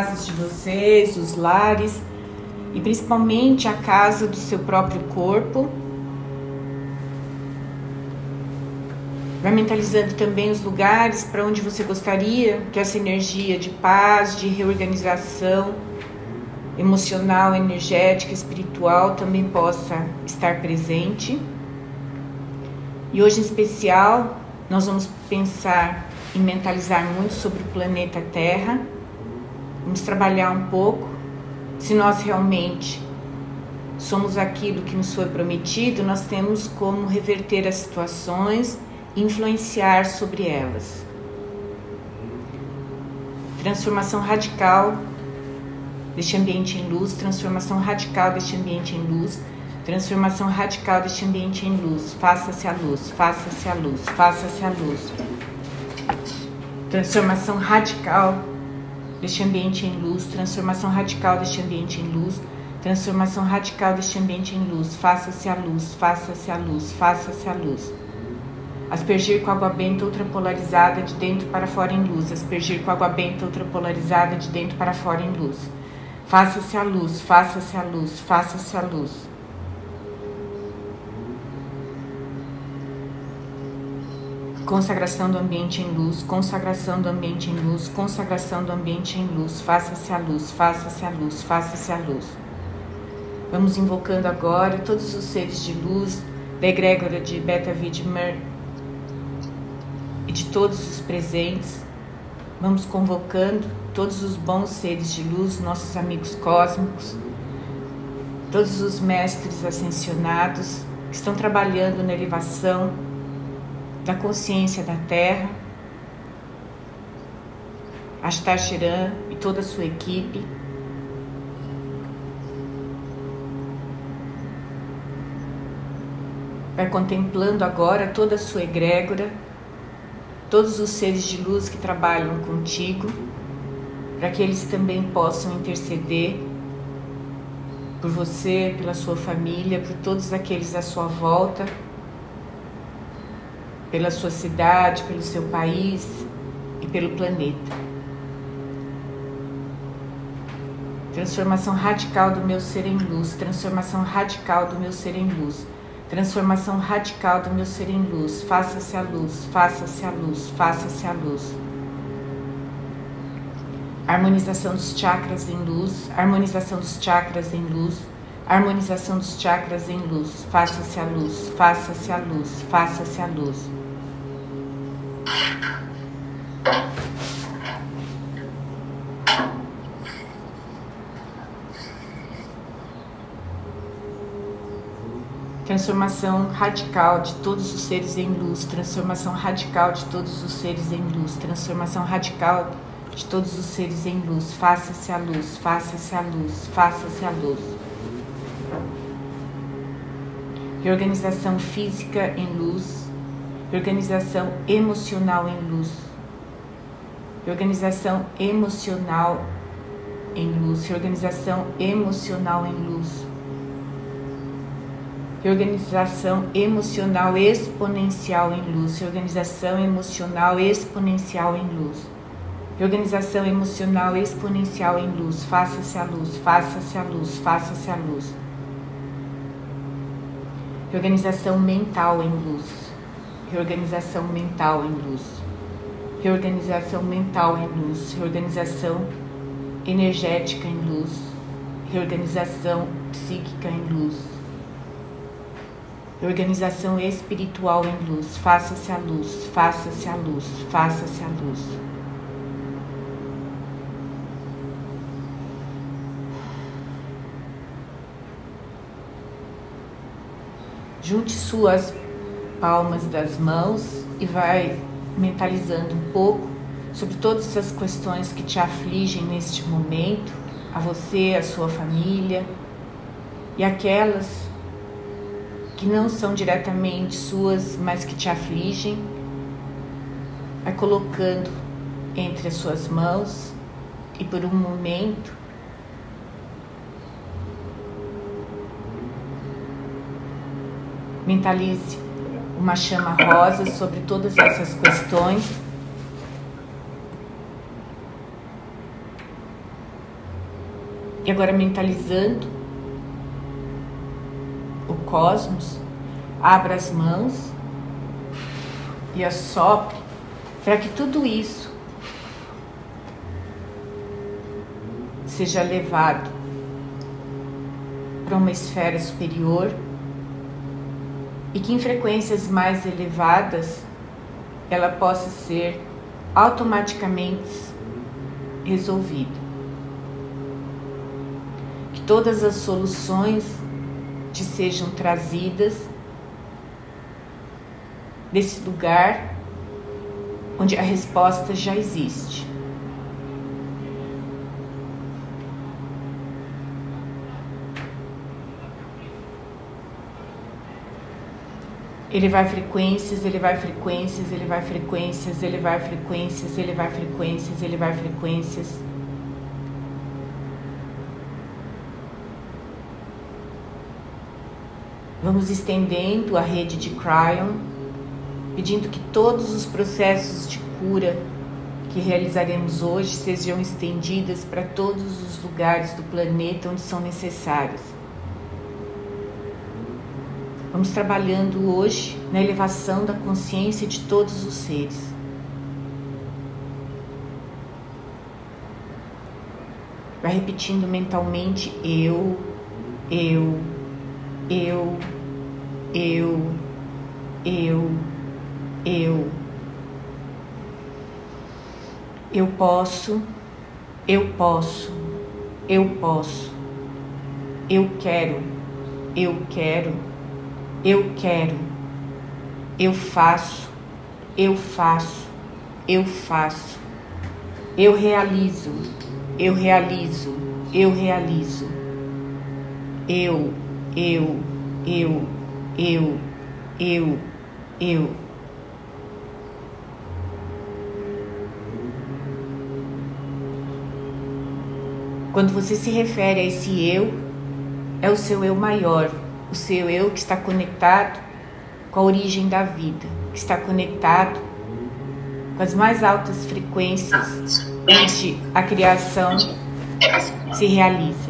casas de vocês, os lares e principalmente a casa do seu próprio corpo. Vai mentalizando também os lugares para onde você gostaria que essa energia de paz, de reorganização emocional, energética, espiritual também possa estar presente. E hoje em especial, nós vamos pensar e mentalizar muito sobre o planeta Terra. Vamos trabalhar um pouco se nós realmente somos aquilo que nos foi prometido, nós temos como reverter as situações influenciar sobre elas. Transformação radical deste ambiente em luz, transformação radical deste ambiente em luz, transformação radical deste ambiente em luz. Faça-se a luz, faça-se a luz, faça-se a luz. Transformação radical deste ambiente em luz, transformação radical deste ambiente em luz, transformação radical deste ambiente em luz. Faça-se a luz, faça-se a luz, faça-se a luz. Aspergir com água benta ultrapolarizada de dentro para fora em luz. Aspergir com água benta ultrapolarizada de dentro para fora em luz. Faça-se a luz, faça-se a luz, faça-se a luz. Consagração do ambiente em luz, consagração do ambiente em luz, consagração do ambiente em luz. Faça-se a luz, faça-se a luz, faça-se a luz. Vamos invocando agora todos os seres de luz da egrégora de Beta Vidmer e de todos os presentes. Vamos convocando todos os bons seres de luz, nossos amigos cósmicos, todos os mestres ascensionados que estão trabalhando na elevação da consciência da Terra, Astar Shiran e toda a sua equipe. Vai contemplando agora toda a sua egrégora, todos os seres de luz que trabalham contigo, para que eles também possam interceder por você, pela sua família, por todos aqueles à sua volta pela sua cidade, pelo seu país e pelo planeta. Transformação radical do meu ser em luz, transformação radical do meu ser em luz, transformação radical do meu ser em luz. Faça-se a luz, faça-se a luz, faça-se a luz. Harmonização dos chakras em luz, harmonização dos chakras em luz, harmonização dos chakras em luz. Faça-se a luz, faça-se a luz, faça-se a luz. Transformação radical de todos os seres em luz, transformação radical de todos os seres em luz, transformação radical de todos os seres em luz. Faça-se a luz, faça-se a luz, faça-se a luz. Reorganização física em luz, organização emocional em luz, organização emocional em luz, reorganização emocional em luz, reorganização emocional exponencial em luz, reorganização emocional exponencial em luz, reorganização emocional exponencial em luz, faça-se a luz, faça-se a luz, faça-se a luz, reorganização mental em luz. Reorganização mental em luz, reorganização mental em luz, reorganização energética em luz, reorganização psíquica em luz, organização espiritual em luz. Faça-se a luz, faça-se a luz, faça-se a luz. Junte suas palmas das mãos e vai mentalizando um pouco sobre todas essas questões que te afligem neste momento, a você, a sua família e aquelas que não são diretamente suas, mas que te afligem. Vai colocando entre as suas mãos e por um momento mentalize uma chama rosa sobre todas essas questões. E agora mentalizando cosmos, abra as mãos e assopre para que tudo isso seja levado para uma esfera superior e que em frequências mais elevadas ela possa ser automaticamente resolvida. Que todas as soluções te sejam trazidas desse lugar onde a resposta já existe. elevar frequências, elevar frequências, elevar frequências, elevar frequências, elevar frequências, elevar frequências. Elevar frequências. Vamos estendendo a rede de Cryon, pedindo que todos os processos de cura que realizaremos hoje sejam estendidas para todos os lugares do planeta onde são necessários. Vamos trabalhando hoje na elevação da consciência de todos os seres. Vai repetindo mentalmente eu, eu, eu, eu, eu, eu. Eu posso, eu posso, eu posso, eu quero, eu quero eu quero, eu faço, eu faço, eu faço, eu realizo, eu realizo, eu realizo, eu, eu, eu, eu, eu, eu. Quando você se refere a esse eu, é o seu eu maior, o seu eu que está conectado com a origem da vida, que está conectado com as mais altas frequências onde a criação se realiza.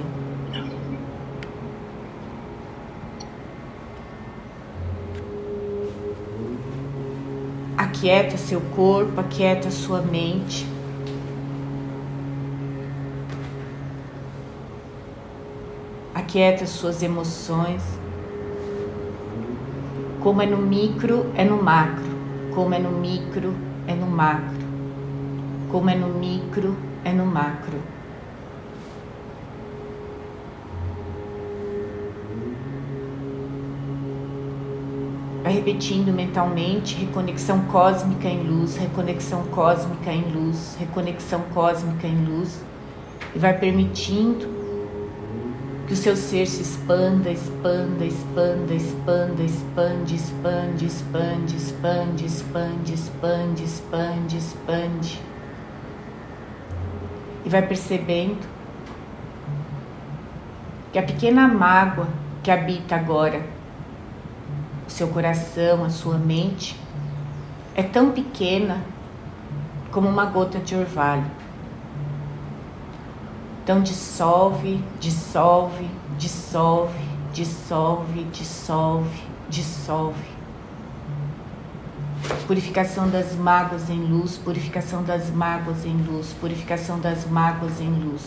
Aquieta seu corpo, aquieta sua mente. Aquieta suas emoções. Como é no micro, é no macro. Como é no micro, é no macro. Como é no micro, é no macro. Vai repetindo mentalmente reconexão cósmica em luz, reconexão cósmica em luz, reconexão cósmica em luz, e vai permitindo que o seu ser se expanda, expanda, expanda, expanda, expande, expande, expande, expande, expande, expande, expande, expande. E vai percebendo que a pequena mágoa que habita agora o seu coração, a sua mente, é tão pequena como uma gota de orvalho. Então dissolve, dissolve, dissolve, dissolve, dissolve, dissolve. Purificação das mágoas em luz, purificação das mágoas em luz, purificação das mágoas em luz.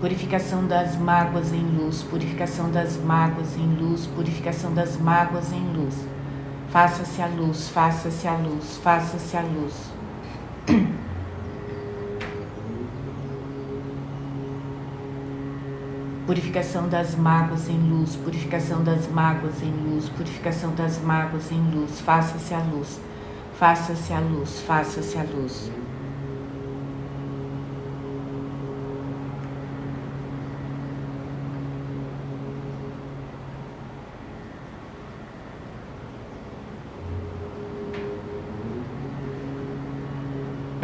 Purificação das mágoas em luz, purificação das mágoas em luz, purificação das mágoas em luz. Faça-se a luz, faça-se a luz, faça-se a luz. Purificação das mágoas em luz, purificação das mágoas em luz, purificação das mágoas em luz. Faça-se a luz, faça-se a luz, faça-se a luz.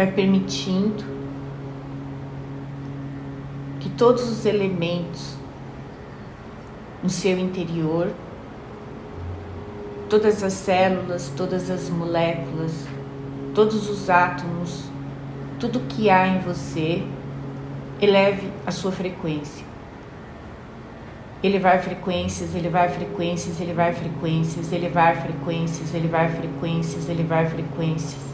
Vai permitindo todos os elementos no seu interior, todas as células, todas as moléculas, todos os átomos, tudo que há em você, eleve a sua frequência. elevar frequências, elevar frequências, elevar frequências, elevar frequências, elevar frequências, elevar frequências.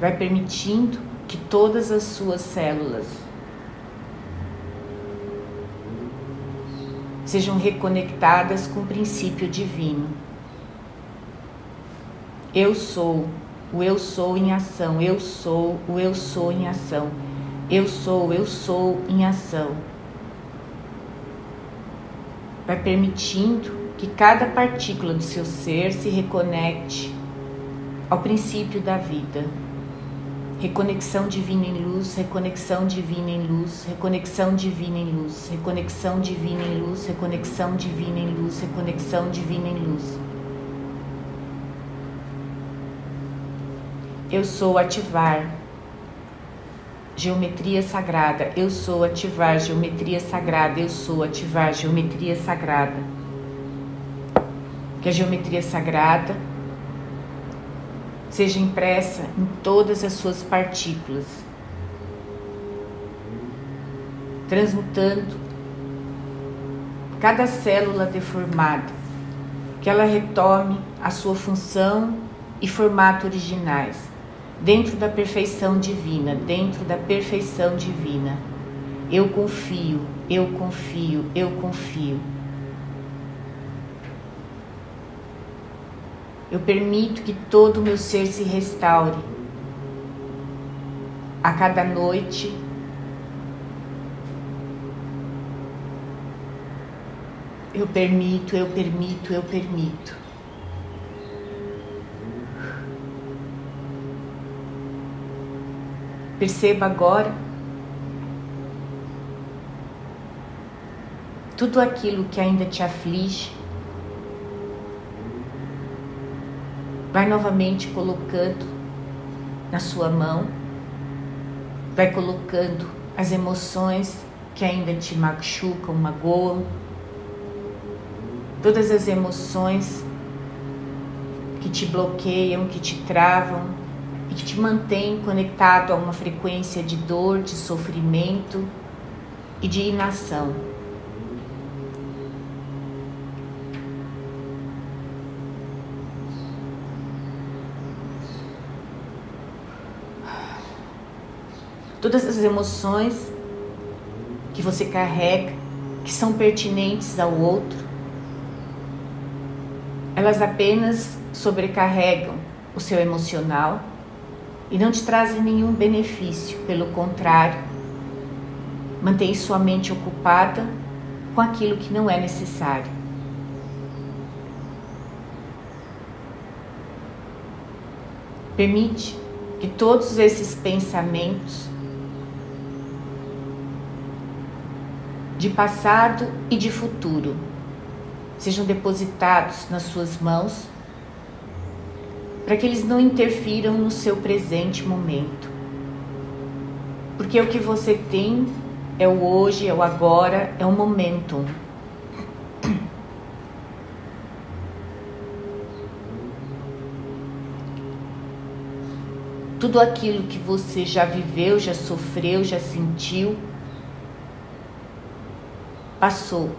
Vai permitindo que todas as suas células sejam reconectadas com o princípio divino. Eu sou, o eu sou em ação, eu sou, o eu sou em ação. Eu sou, eu sou em ação vai permitindo que cada partícula do seu ser se reconecte ao princípio da vida. Reconexão divina em luz, reconexão divina em luz, reconexão divina em luz, reconexão divina em luz, reconexão divina em luz, reconexão divina em luz. Eu sou ativar geometria sagrada. Eu sou ativar geometria sagrada. Eu sou ativar geometria sagrada. Que a geometria sagrada seja impressa em todas as suas partículas, transmutando cada célula deformada, que ela retome a sua função e formato originais dentro da perfeição divina, dentro da perfeição divina. Eu confio, eu confio, eu confio. Eu permito que todo o meu ser se restaure. A cada noite, eu permito, eu permito, eu permito. Perceba agora tudo aquilo que ainda te aflige. Vai novamente colocando na sua mão, vai colocando as emoções que ainda te machucam, magoam, todas as emoções que te bloqueiam, que te travam, e que te mantém conectado a uma frequência de dor, de sofrimento e de inação. Todas as emoções que você carrega, que são pertinentes ao outro, elas apenas sobrecarregam o seu emocional e não te trazem nenhum benefício, pelo contrário, mantém sua mente ocupada com aquilo que não é necessário. Permite que todos esses pensamentos de passado e de futuro sejam depositados nas suas mãos para que eles não interfiram no seu presente momento. Porque o que você tem é o hoje, é o agora, é o momento. Tudo aquilo que você já viveu, já sofreu, já sentiu, passou.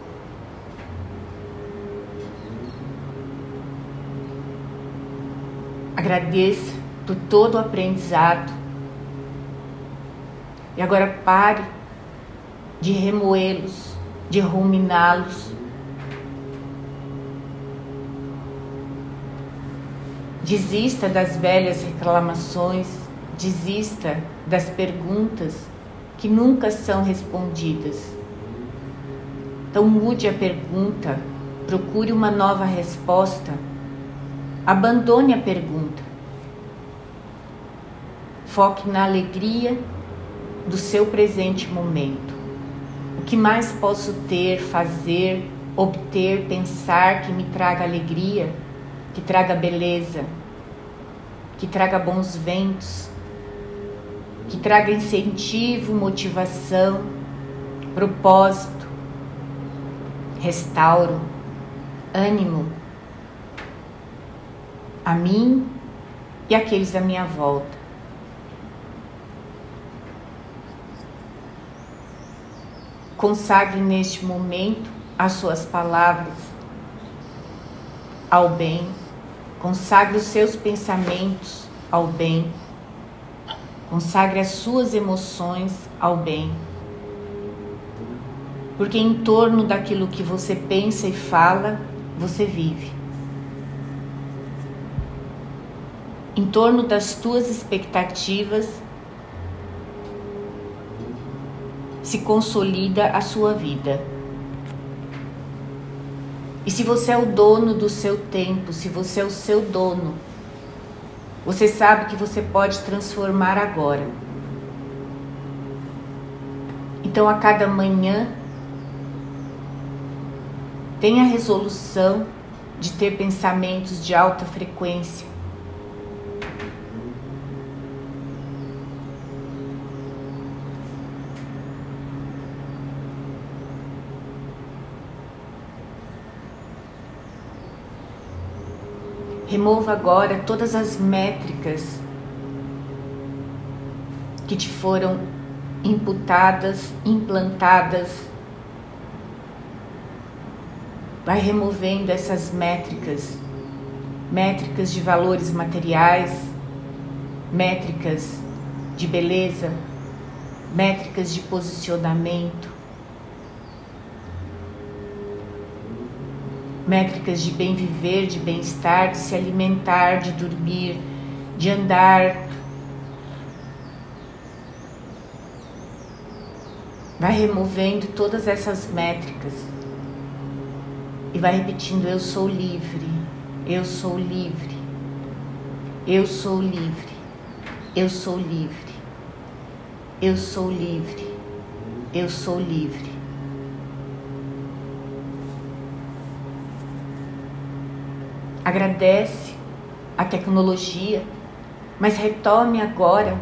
Agradeça por todo o aprendizado. E agora pare de remoê-los, de ruminá-los. Desista das velhas reclamações, desista das perguntas que nunca são respondidas. Então mude a pergunta, procure uma nova resposta Abandone a pergunta. Foque na alegria do seu presente momento. O que mais posso ter, fazer, obter, pensar que me traga alegria, que traga beleza, que traga bons ventos, que traga incentivo, motivação, propósito, restauro, ânimo a mim e aqueles à minha volta. consagre neste momento as suas palavras ao bem, consagre os seus pensamentos ao bem, consagre as suas emoções ao bem. Porque em torno daquilo que você pensa e fala, você vive. Em torno das tuas expectativas, se consolida a sua vida. E se você é o dono do seu tempo, se você é o seu dono, você sabe que você pode transformar agora. Então, a cada manhã, tenha resolução de ter pensamentos de alta frequência. Remova agora todas as métricas que te foram imputadas, implantadas vai removendo essas métricas, métricas de valores materiais, métricas de beleza, métricas de posicionamento, métricas de bem viver, de bem-estar, de se alimentar, de dormir, de andar. Vai removendo todas essas métricas e vai repetindo: Eu sou livre, eu sou livre, eu sou livre, eu sou livre, eu sou livre, eu sou livre. Agradece a tecnologia, mas retome agora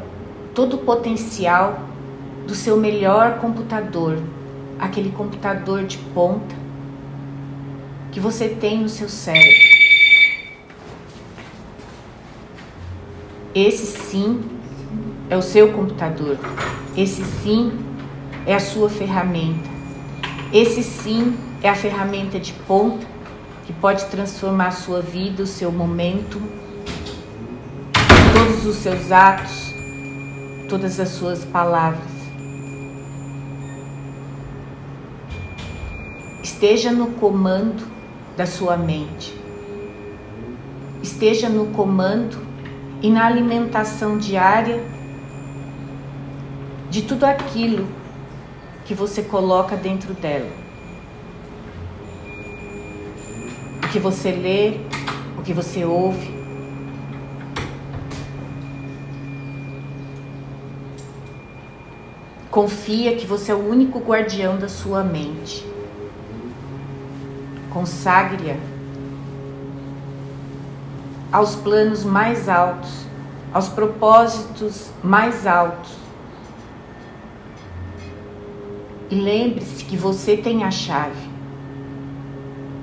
todo o potencial do seu melhor computador, aquele computador de ponta que você tem no seu cérebro. Esse sim é o seu computador. Esse sim é a sua ferramenta. Esse sim é a ferramenta de ponta que pode transformar a sua vida, o seu momento, todos os seus atos, todas as suas palavras. Esteja no comando da sua mente. Esteja no comando e na alimentação diária de tudo aquilo que você coloca dentro dela. O que você lê, o que você ouve. Confia que você é o único guardião da sua mente consagre-a aos planos mais altos, aos propósitos mais altos. E lembre-se que você tem a chave.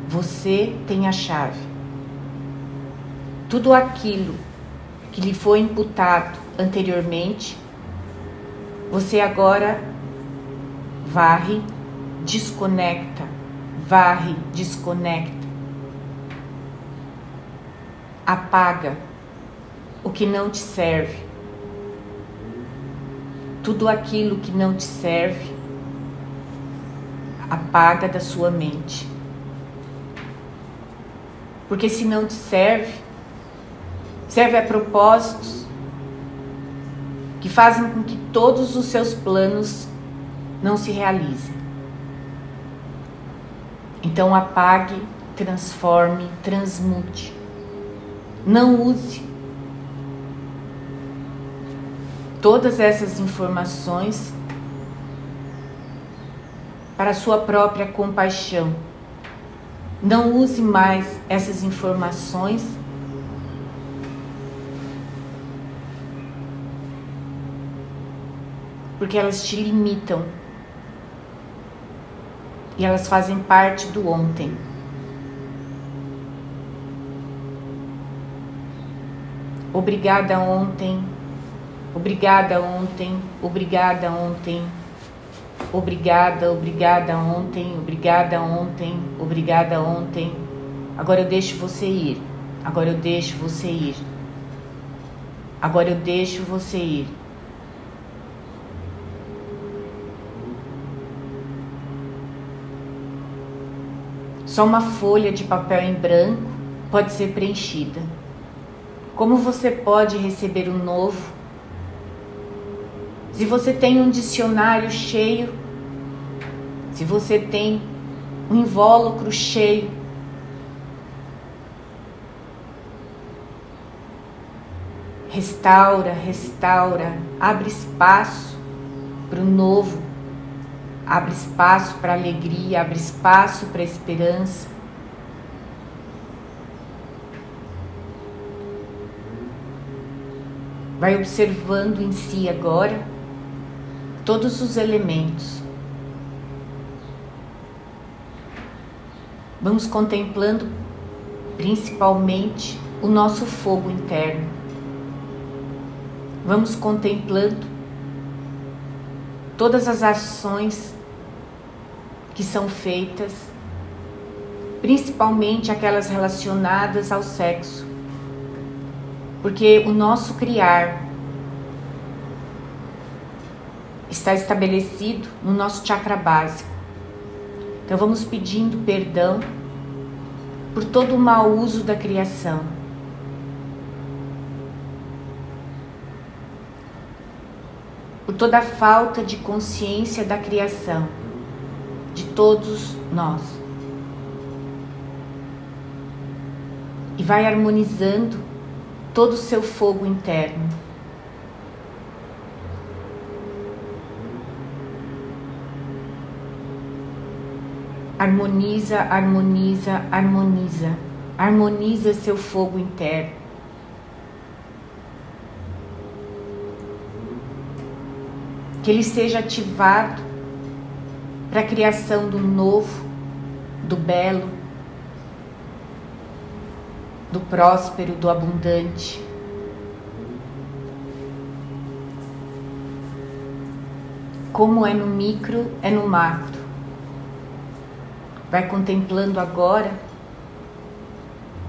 Você tem a chave. Tudo aquilo que lhe foi imputado anteriormente, você agora varre, desconecta varre, desconecta, apaga o que não te serve. Tudo aquilo que não te serve, apaga da sua mente. Porque se não te serve, serve a propósitos que fazem com que todos os seus planos não se realizem. Então apague, transforme, transmute. Não use todas essas informações para sua própria compaixão. Não use mais essas informações porque elas te limitam e elas fazem parte do ontem. Obrigada ontem, obrigada ontem, obrigada ontem. Obrigada, obrigada ontem, obrigada ontem, obrigada ontem. Agora eu deixo você ir. Agora eu deixo você ir. Agora eu deixo você ir. Só uma folha de papel em branco pode ser preenchida. Como você pode receber um novo? Se você tem um dicionário cheio, se você tem um invólucro cheio, restaura, restaura, abre espaço para o novo, abre espaço para alegria, abre espaço para esperança. Vai observando em si agora todos os elementos. Vamos contemplando principalmente o nosso fogo interno. Vamos contemplando todas as ações que são feitas, principalmente aquelas relacionadas ao sexo porque o nosso criar está estabelecido no nosso chakra básico. Então vamos pedindo perdão por todo o mau uso da criação. Por toda a falta de consciência da criação de todos nós. E vai harmonizando todo o seu fogo interno. Harmoniza, harmoniza, harmoniza. Harmoniza seu fogo interno. Que ele seja ativado para a criação do novo, do belo, do próspero, do abundante. Como é no micro, é no macro. Vai contemplando agora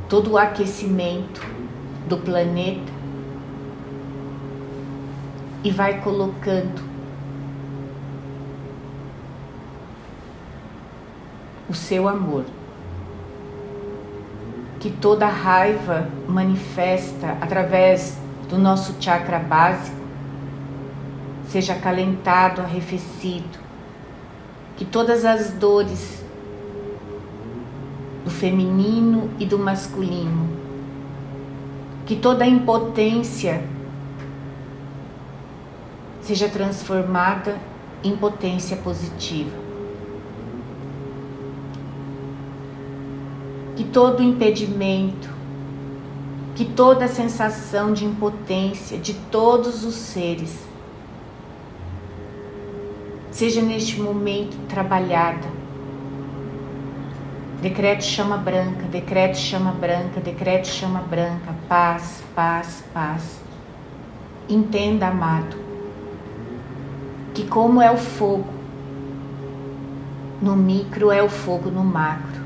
todo o aquecimento do planeta e vai colocando o seu amor que toda raiva manifesta através do nosso chakra básico seja acalentado, arrefecido, que todas as dores do feminino e do masculino, que toda impotência seja transformada em potência positiva. Que todo impedimento, que toda sensação de impotência de todos os seres seja neste momento trabalhada. Decreto chama branca, decreto chama branca, decreto chama branca, paz, paz, paz. Entenda, amado, que como é o fogo no micro, é o fogo no macro.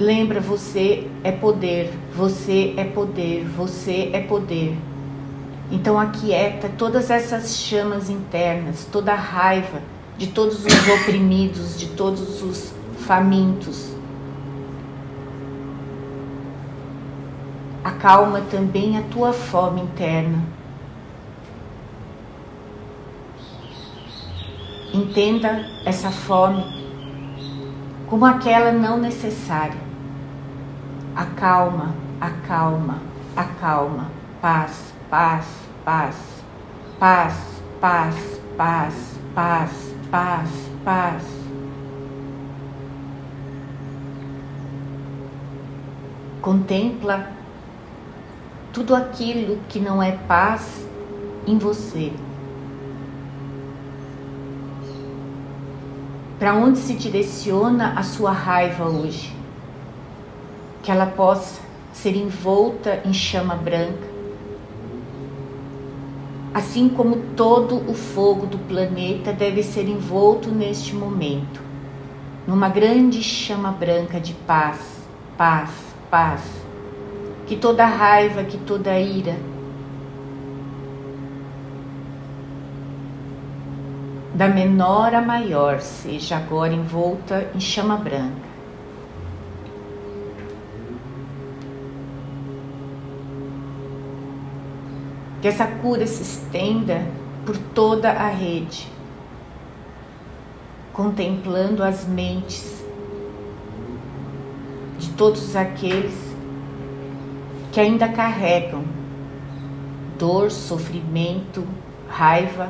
Lembra, você é poder, você é poder, você é poder. Então aquieta todas essas chamas internas, toda a raiva de todos os oprimidos, de todos os famintos. Acalma também a tua fome interna. Entenda essa fome como aquela não necessária acalma, acalma, acalma, paz, paz, paz, paz, paz, paz, paz, paz, paz. Contempla tudo aquilo que não é paz em você. Para onde se direciona a sua raiva hoje? Que ela possa ser envolta em chama branca, assim como todo o fogo do planeta deve ser envolto neste momento, numa grande chama branca de paz, paz, paz, que toda raiva, que toda ira, da menor a maior, seja agora envolta em chama branca. Que essa cura se estenda por toda a rede, contemplando as mentes de todos aqueles que ainda carregam dor, sofrimento, raiva,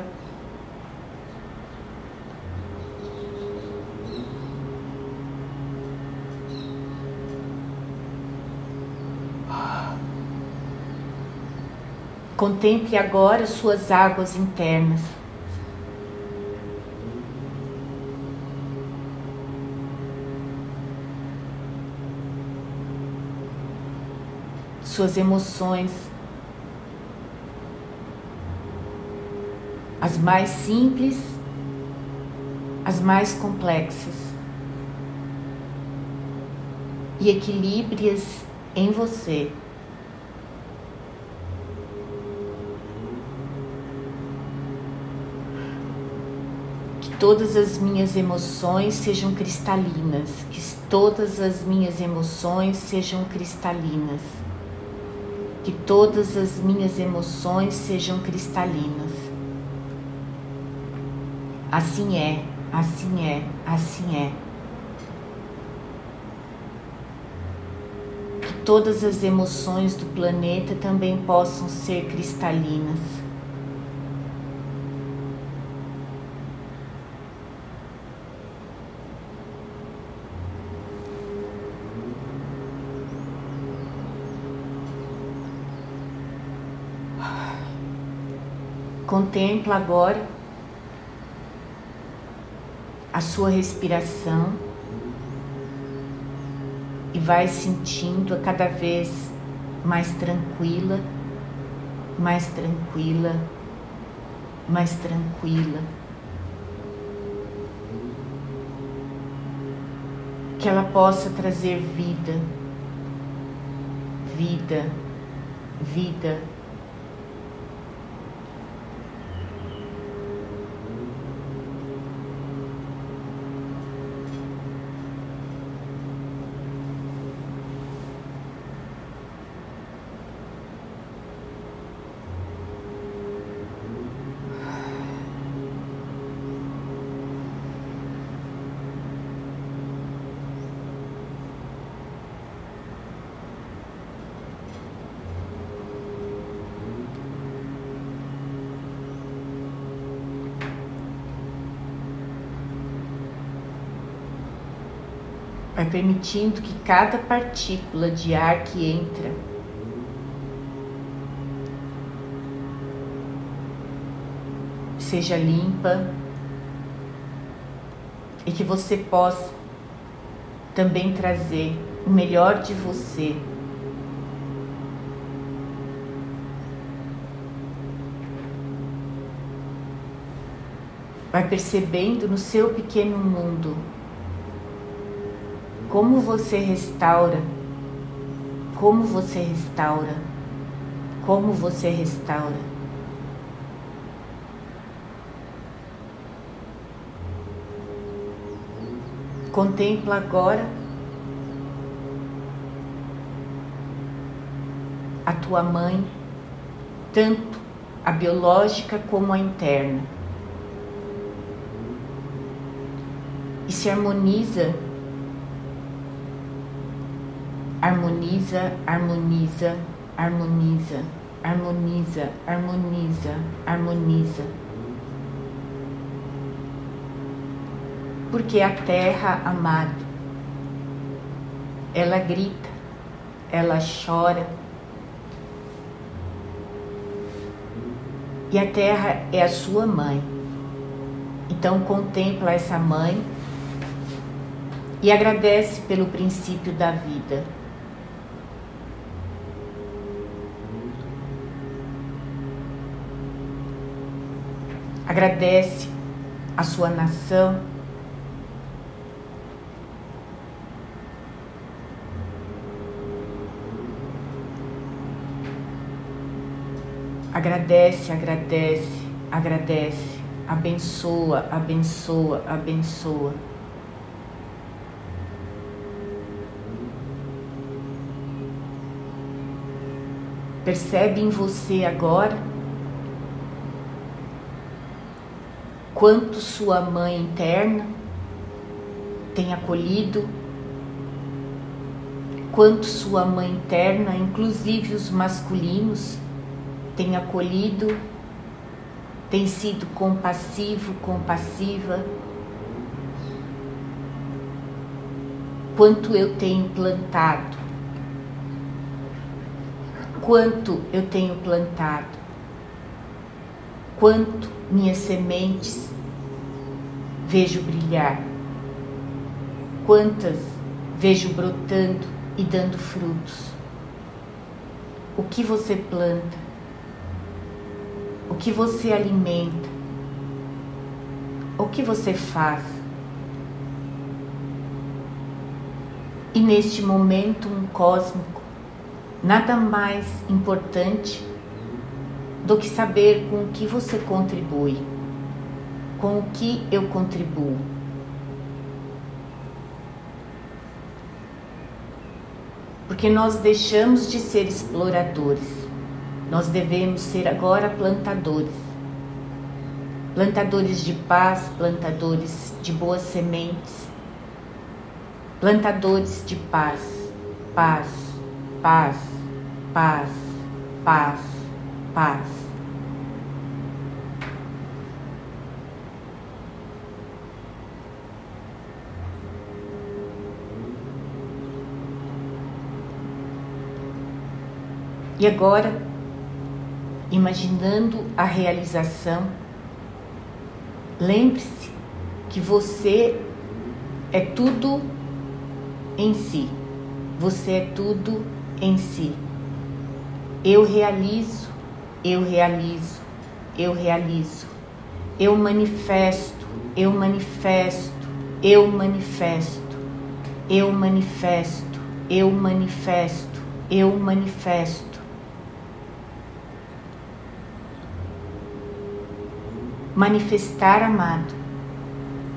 Contemple agora suas águas internas. Suas emoções, as mais simples, as mais complexas, e equilibre-as em você. Todas as minhas emoções sejam cristalinas, que todas as minhas emoções sejam cristalinas, que todas as minhas emoções sejam cristalinas. Assim é, assim é, assim é. Que todas as emoções do planeta também possam ser cristalinas. Contempla agora a sua respiração e vai sentindo a cada vez mais tranquila, mais tranquila, mais tranquila. Que ela possa trazer vida, vida, vida permitindo que cada partícula de ar que entra seja limpa e que você possa também trazer o melhor de você. Vai percebendo no seu pequeno mundo como você restaura? Como você restaura? Como você restaura? Contempla agora a tua mãe, tanto a biológica como a interna. E se harmoniza harmoniza, harmoniza, harmoniza, harmoniza, harmoniza, harmoniza. Porque a terra, amado, ela grita, ela chora. E a terra é a sua mãe. Então contempla essa mãe e agradece pelo princípio da vida. Agradece a sua nação. Agradece, agradece, agradece, abençoa, abençoa, abençoa. Percebe em você agora quanto sua mãe interna tem acolhido, quanto sua mãe interna, inclusive os masculinos, tem acolhido, tem sido compassivo, compassiva. Quanto eu tenho plantado quanto eu tenho plantado, quanto minhas sementes vejo brilhar, quantas vejo brotando e dando frutos. O que você planta, o que você alimenta, o que você faz. E neste momento um cósmico Nada mais importante do que saber com o que você contribui, com o que eu contribuo. Porque nós deixamos de ser exploradores, nós devemos ser agora plantadores. Plantadores de paz, plantadores de boas sementes, plantadores de paz, paz, paz, paz, paz, paz. E agora, imaginando a realização, lembre-se que você é tudo em si. Você é tudo em si. Eu realizo, eu realizo, eu realizo. Eu manifesto, eu manifesto, eu manifesto, eu manifesto, eu manifesto, eu manifesto. Manifestar, amado,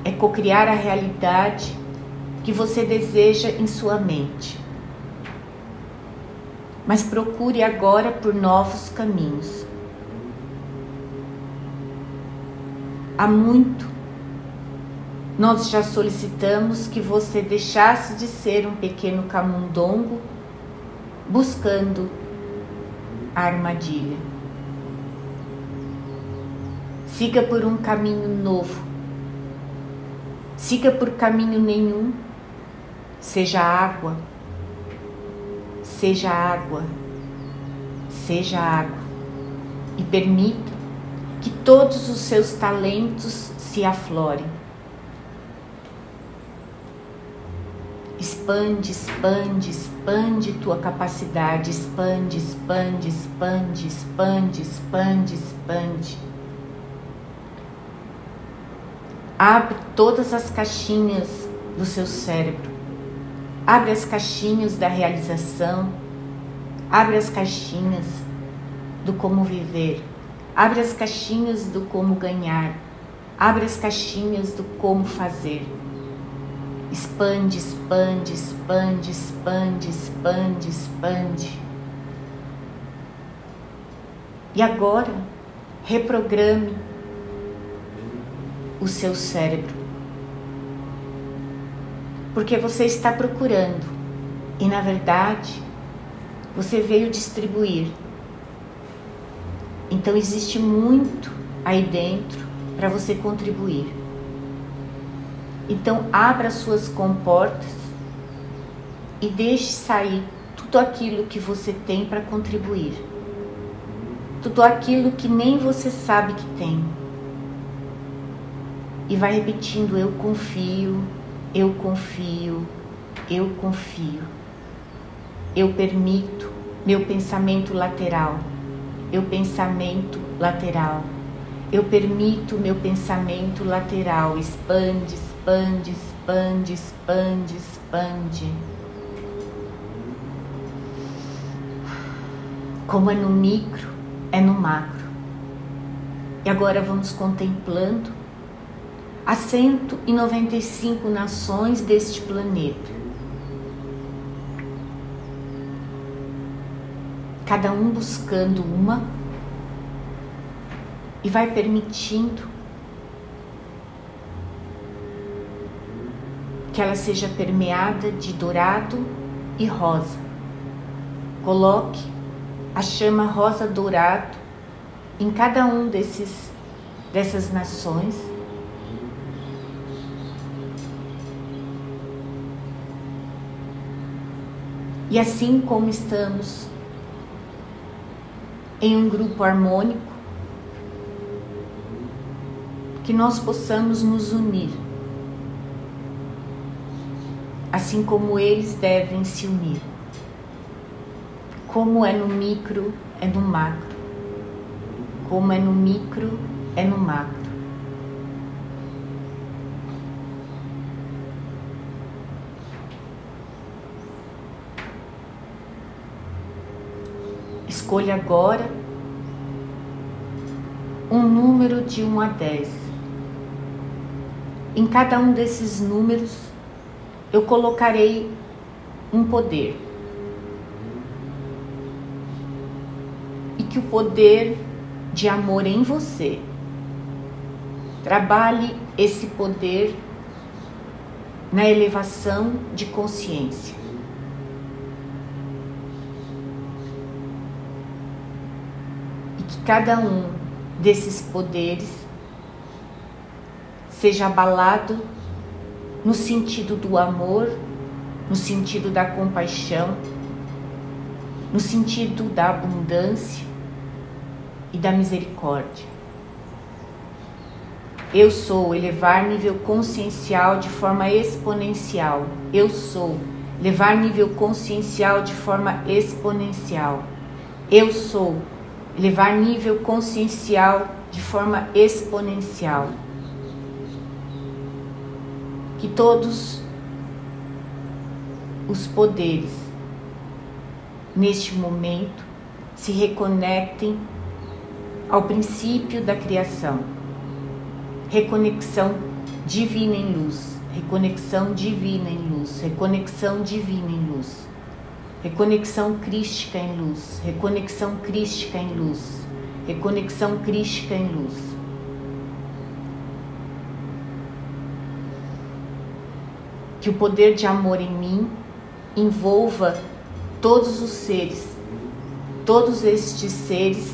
é cocriar a realidade que você deseja em sua mente mas procure agora por novos caminhos. Há muito nós já solicitamos que você deixasse de ser um pequeno camundongo buscando a armadilha. Siga por um caminho novo. Siga por caminho nenhum. Seja água, seja água, seja água e permita que todos os seus talentos se aflorem. Expande, expande, expande tua capacidade, expande, expande, expande, expande, expande, expande. Abre todas as caixinhas do seu cérebro Abre as caixinhas da realização, abre as caixinhas do como viver, abre as caixinhas do como ganhar, abre as caixinhas do como fazer. Expande, expande, expande, expande, expande, expande. E agora, reprograme o seu cérebro porque você está procurando e na verdade você veio distribuir. Então existe muito aí dentro para você contribuir. Então abra suas comportas e deixe sair tudo aquilo que você tem para contribuir. Tudo aquilo que nem você sabe que tem. E vai repetindo: Eu confio, eu confio, eu confio. Eu permito meu pensamento lateral, meu pensamento lateral. eu permito meu pensamento lateral expande, expande, expande, expande, expande. Como é no micro, é no macro. E agora vamos contemplando as 195 nações deste planeta. Cada um buscando uma e vai permitindo que ela seja permeada de dourado e rosa. Coloque a chama rosa dourado em cada um desses dessas nações. E assim como estamos em um grupo harmônico, que nós possamos nos unir, assim como eles devem se unir. Como é no micro, é no macro. Como é no micro, é no macro. Escolha agora um número de 1 a 10. Em cada um desses números, eu colocarei um poder. E que o poder de amor em você trabalhe esse poder na elevação de consciência. Cada um desses poderes seja abalado no sentido do amor, no sentido da compaixão, no sentido da abundância e da misericórdia. Eu sou elevar nível consciencial de forma exponencial. Eu sou elevar nível consciencial de forma exponencial. Eu sou elevar nível consciencial de forma exponencial que todos os poderes neste momento se reconectem ao princípio da criação. Reconexão divina em luz, reconexão divina em luz, reconexão divina em luz, reconexão crística em luz, reconexão crística em luz, reconexão crística em luz. que o poder de amor em mim envolva todos os seres, todos estes seres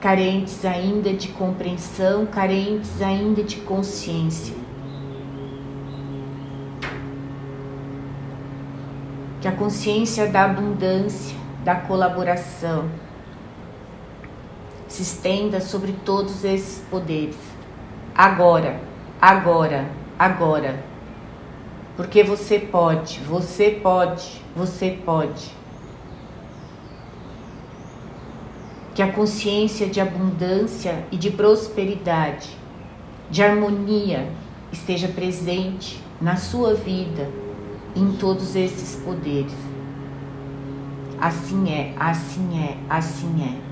carentes ainda de compreensão, carentes ainda de consciência. Que a consciência da abundância, da colaboração, se estenda sobre todos esses poderes. Agora, agora, agora. Porque você pode, você pode, você pode. Que a consciência de abundância e de prosperidade, de harmonia, esteja presente na sua vida, em todos esses poderes. Assim é, assim é, assim é.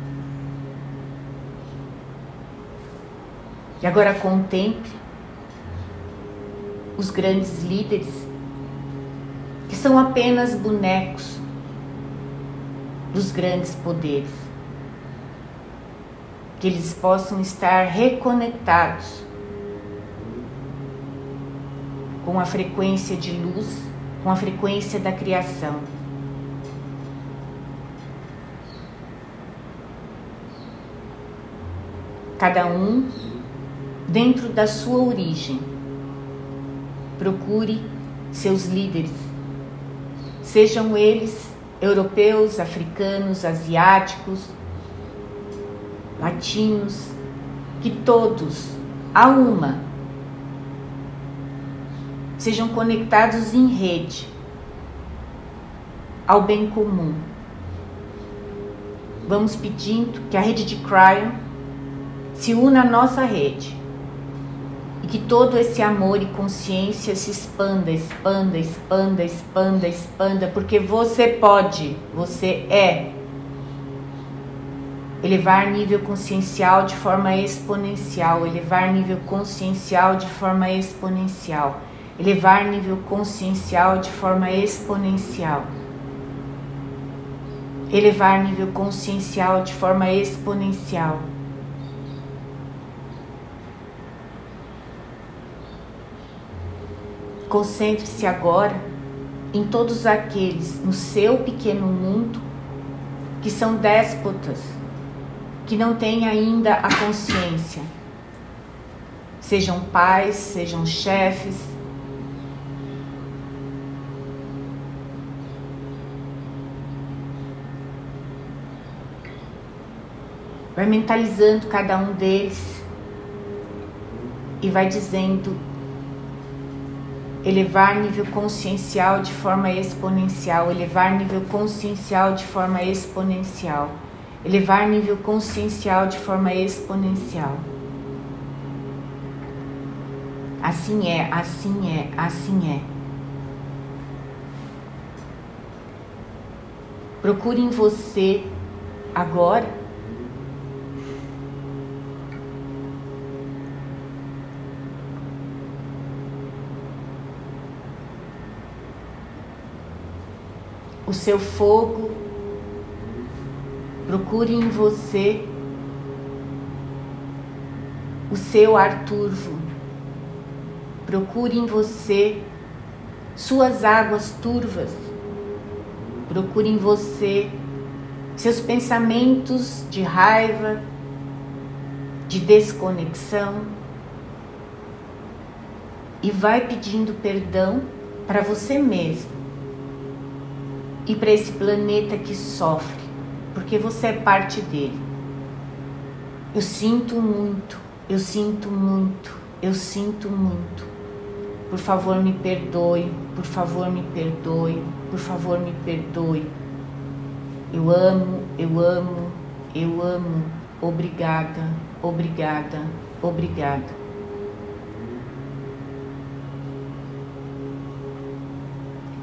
E agora contemple os grandes líderes que são apenas bonecos dos grandes poderes. Que eles possam estar reconectados com a frequência de luz, com a frequência da criação. Cada um dentro da sua origem. Procure seus líderes, sejam eles europeus, africanos, asiáticos, latinos, que todos, a uma, sejam conectados em rede ao bem comum, vamos pedindo que a rede de Cryon se una à nossa rede e que todo esse amor e consciência se expanda, expanda, expanda, expanda, expanda, porque você pode, você é. Elevar nível consciencial de forma exponencial, elevar nível consciencial de forma exponencial, elevar nível consciencial de forma exponencial elevar nível consciencial de forma exponencial. Concentre-se agora em todos aqueles no seu pequeno mundo que são déspotas, que não têm ainda a consciência. Sejam pais, sejam chefes, Vai mentalizando cada um deles e vai dizendo elevar nível consciencial de forma exponencial, elevar nível consciencial de forma exponencial, elevar nível consciencial de forma exponencial. Assim é, assim é, assim é. Procure em você agora o seu fogo, procure em você o seu ar turvo, procure em você suas águas turvas, procure em você seus pensamentos de raiva, de desconexão. E vai pedindo perdão para você mesmo e para esse planeta que sofre, porque você é parte dele. Eu sinto muito, eu sinto muito, eu sinto muito. Por favor, me perdoe, por favor, me perdoe, por favor, me perdoe. Eu amo, eu amo, eu amo. Obrigada, obrigada, obrigada.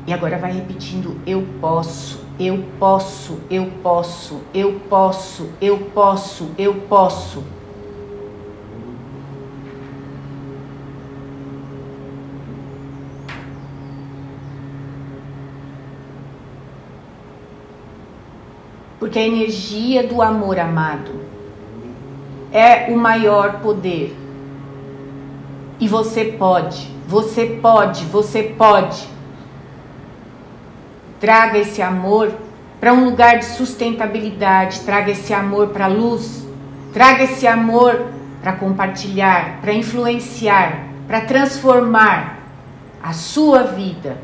E agora vai repetindo: eu posso, eu posso, eu posso, eu posso, eu posso, eu posso. Porque a energia do amor amado é o maior poder. E você pode, você pode, você pode. Traga esse amor para um lugar de sustentabilidade, traga esse amor para a luz, traga esse amor para compartilhar, para influenciar, para transformar a sua vida.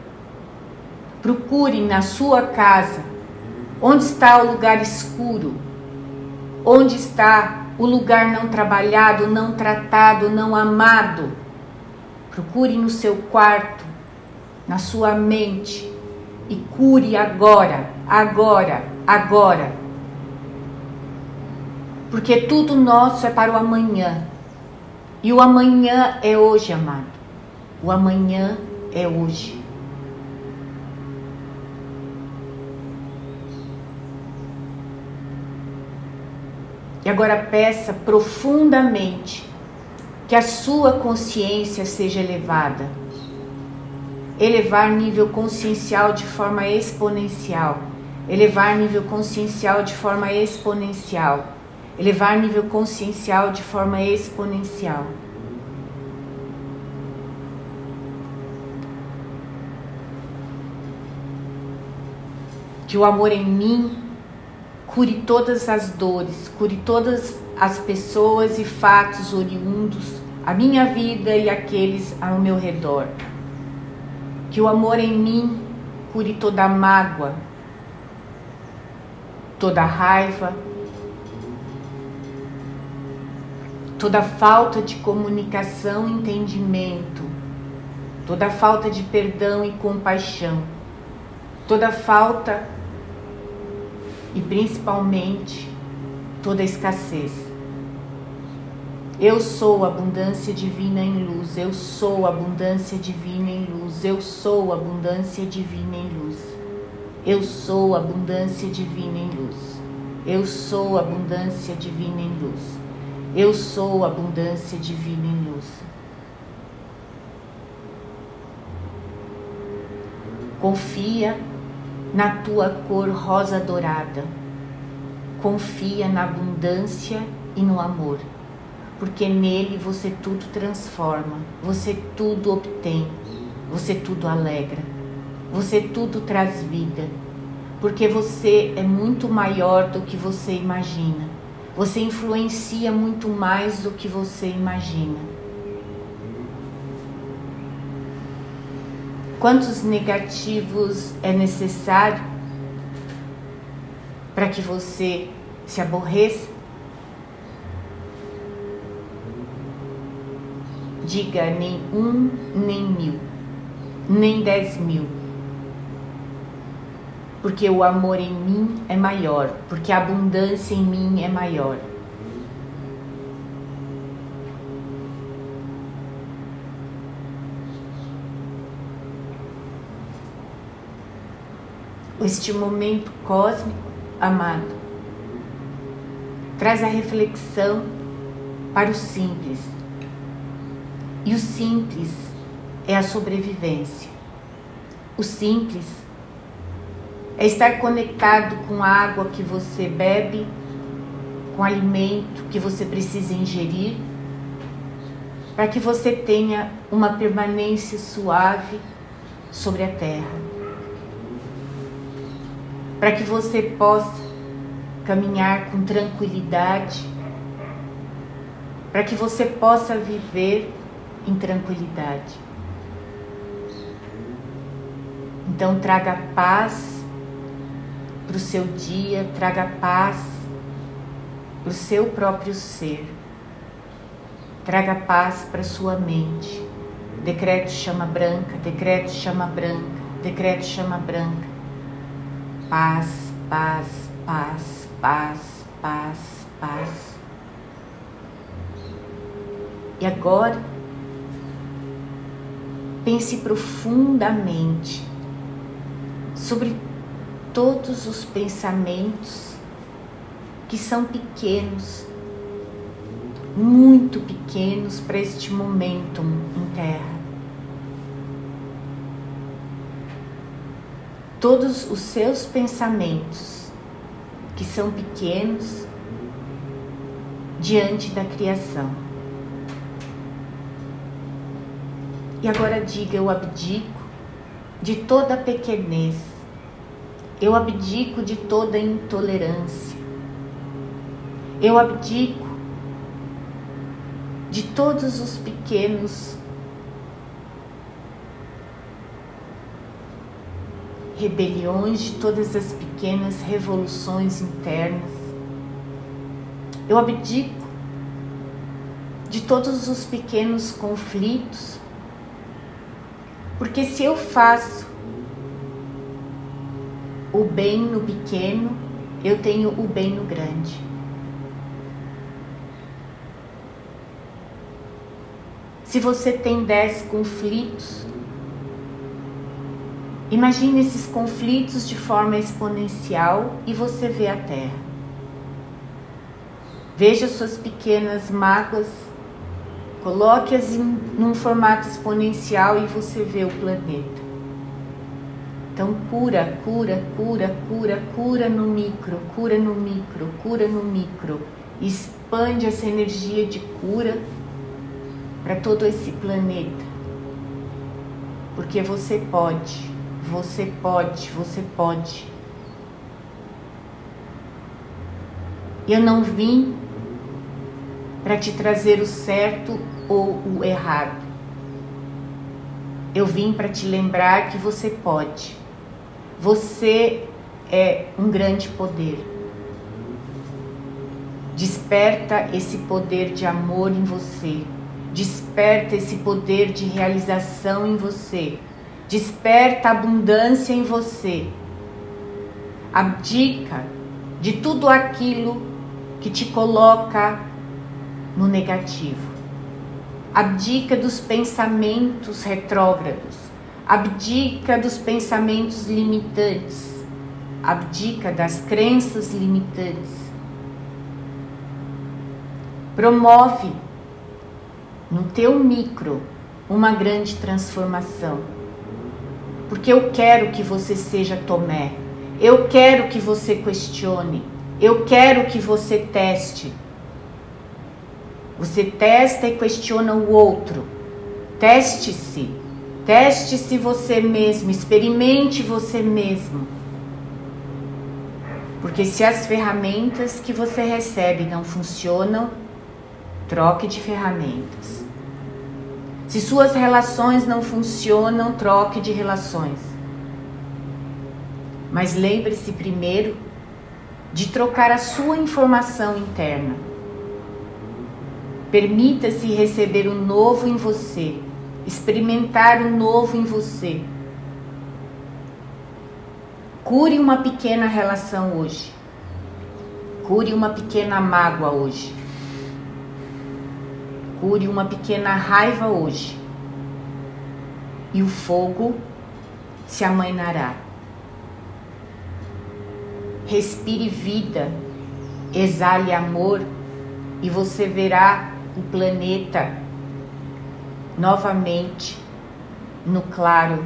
Procure na sua casa onde está o lugar escuro, onde está o lugar não trabalhado, não tratado, não amado. Procure no seu quarto, na sua mente, e cure agora, agora, agora. Porque tudo nosso é para o amanhã. E o amanhã é hoje, amado. O amanhã é hoje. E agora peça profundamente que a sua consciência seja elevada elevar nível consciencial de forma exponencial, elevar nível consciencial de forma exponencial, elevar nível consciencial de forma exponencial. Que o amor em mim cure todas as dores, cure todas as pessoas e fatos oriundos, a minha vida e aqueles ao meu redor. Que o amor em mim cure toda mágoa, toda raiva, toda falta de comunicação e entendimento, toda falta de perdão e compaixão, toda falta e principalmente toda escassez. Eu sou abundância divina em luz, eu sou abundância divina em luz, eu sou abundância divina em luz. Eu sou abundância divina em luz. Eu sou abundância divina em luz. Eu sou abundância divina em luz. Confia na tua cor rosa dourada. Confia na abundância e no amor, porque nele você tudo transforma, você tudo obtém, você tudo alegra, você tudo traz vida, porque você é muito maior do que você imagina. Você influencia muito mais do que você imagina. Quantos negativos é necessário para que você se aborreça? Diga nem um, nem mil, nem dez mil. Porque o amor em mim é maior, porque a abundância em mim é maior. este momento cósmico, amado, traz a reflexão para o simples. E o simples é a sobrevivência. O simples é estar conectado com a água que você bebe, com o alimento que você precisa ingerir, para que você tenha uma permanência suave sobre a terra para que você possa caminhar com tranquilidade, para que você possa viver em tranquilidade. Então, traga paz para o seu dia, traga paz para o seu próprio ser, traga paz para sua mente. Decreto chama branca, decreto chama branca, decreto chama branca Paz, paz, paz, paz, paz, paz. E agora, pense profundamente sobre todos os pensamentos que são pequenos, muito pequenos para este momento em terra. todos os seus pensamentos, que são pequenos, diante da criação. E agora diga: eu abdico de toda pequenez, eu abdico de toda intolerância, eu abdico de todos os pequenos rebeliões, de todas as pequenas revoluções internas. Eu abdico de todos os pequenos conflitos, porque se eu faço o bem no pequeno, eu tenho o bem no grande. Se você tem dez conflitos, Imagine esses conflitos de forma exponencial e você vê a Terra. Veja suas pequenas mágoas, coloque-as em num formato exponencial e você vê o planeta. Então cura, cura, cura, cura, cura no micro, cura no micro, cura no micro. Expande essa energia de cura para todo esse planeta. Porque você pode. Você pode, você pode. Eu não vim para te trazer o certo ou o errado. Eu vim para te lembrar que você pode. Você é um grande poder. Desperta esse poder de amor em você. Desperta esse poder de realização em você. Desperta abundância em você. Abdica de tudo aquilo que te coloca no negativo. Abdica dos pensamentos retrógrados. Abdica dos pensamentos limitantes. Abdica das crenças limitantes. Promove no teu micro uma grande transformação. Porque eu quero que você seja Tomé. Eu quero que você questione. Eu quero que você teste. Você testa e questiona o outro. Teste-se. Teste-se você mesmo. Experimente você mesmo. Porque se as ferramentas que você recebe não funcionam, troque de ferramentas. Se suas relações não funcionam, troque de relações. Mas lembre-se primeiro de trocar a sua informação interna. Permita-se receber o novo em você, experimentar o novo em você. Cure uma pequena relação hoje. Cure uma pequena mágoa hoje. Cure uma pequena raiva hoje. E o fogo se amainará. Respire vida, exale amor e você verá o planeta novamente no claro,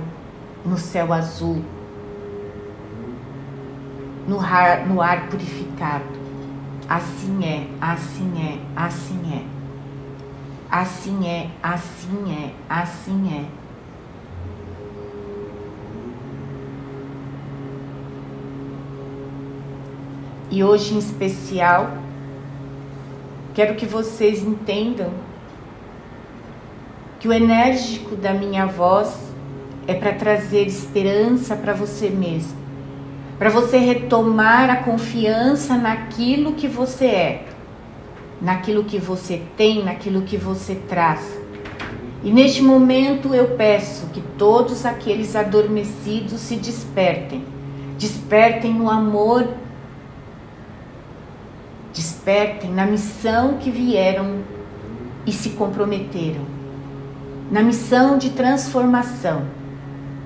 no céu azul, no ar, no ar purificado. Assim é, assim é, assim é. Assim é, assim é, assim é. E hoje em especial, quero que vocês entendam que o enérgico da minha voz é para trazer esperança para você mesmo, para você retomar a confiança naquilo que você é, naquilo que você tem, naquilo que você traz. E neste momento eu peço que todos aqueles adormecidos se despertem, despertem no amor despertem na missão que vieram e se comprometeram, na missão de transformação.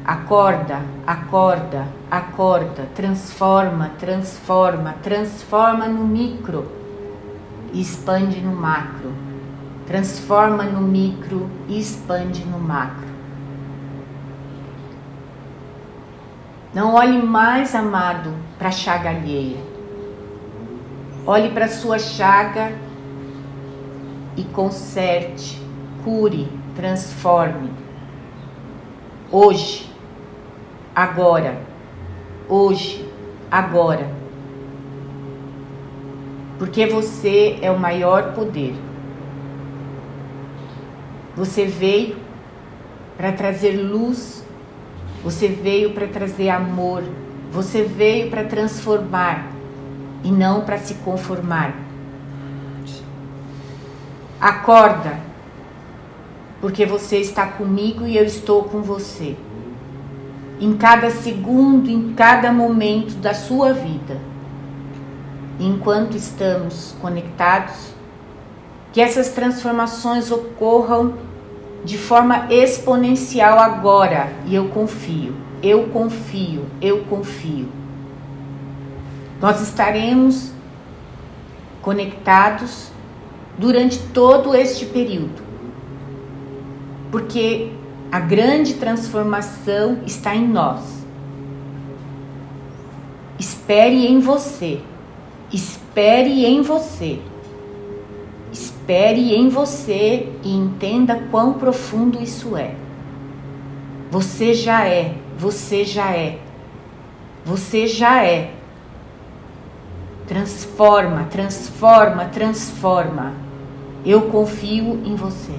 Acorda, acorda, acorda, transforma, transforma, transforma no micro e expande no macro. Transforma no micro e expande no macro. Não olhe mais, amado, para a chaga alheia Olhe para sua chaga e conserte, cure, transforme. Hoje, agora, hoje, agora. Porque você é o maior poder. Você veio para trazer luz, você veio para trazer amor, você veio para transformar e não para se conformar. Acorda, porque você está comigo e eu estou com você. Em cada segundo, em cada momento da sua vida. Enquanto estamos conectados, que essas transformações ocorram de forma exponencial agora, e eu confio, eu confio, eu confio. Nós estaremos conectados durante todo este período, porque a grande transformação está em nós. Espere em você, espere em você, espere em você e entenda quão profundo isso é. Você já é, você já é, você já é Transforma, transforma, transforma. Eu confio em você.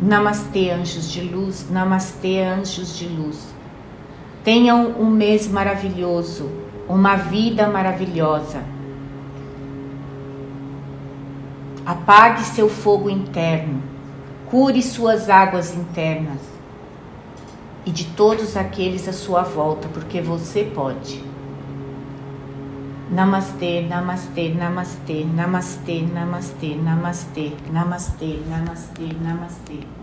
Namastê, anjos de luz, namastê, anjos de luz. Tenham um mês maravilhoso, uma vida maravilhosa. Apague seu fogo interno, cure suas águas internas e de todos aqueles à sua volta, porque você pode. Namastê, namastê, namastê, namastê, namastê, namastê, namastê, namastê, namastê.